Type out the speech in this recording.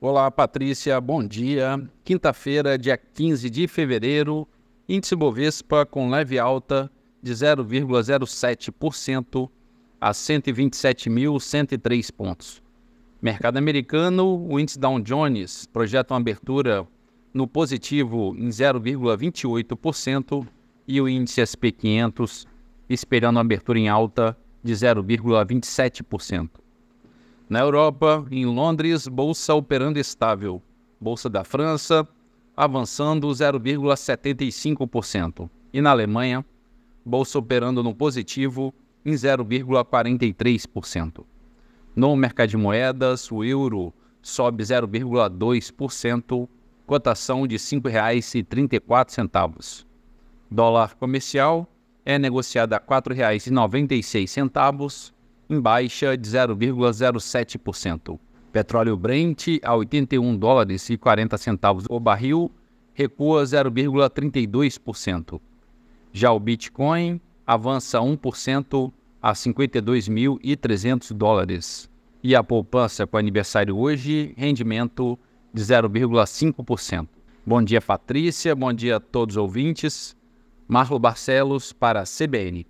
Olá, Patrícia, bom dia. Quinta-feira, dia 15 de fevereiro, índice Bovespa com leve alta de 0,07% a 127.103 pontos. Mercado americano, o índice Dow Jones projeta uma abertura no positivo em 0,28% e o índice SP 500 esperando uma abertura em alta de 0,27%. Na Europa, em Londres, bolsa operando estável. Bolsa da França avançando 0,75%. E na Alemanha, bolsa operando no positivo em 0,43%. No mercado de moedas, o euro sobe 0,2%, cotação de R$ 5,34. Dólar comercial é negociado a R$ 4,96 em baixa de 0,07%. Petróleo Brent a 81 dólares e 40 centavos o barril recua 0,32%. Já o Bitcoin avança 1% a 52.300 dólares. E a poupança com aniversário hoje, rendimento de 0,5%. Bom dia, Patrícia. Bom dia a todos os ouvintes. Marlo Barcelos para a CBN.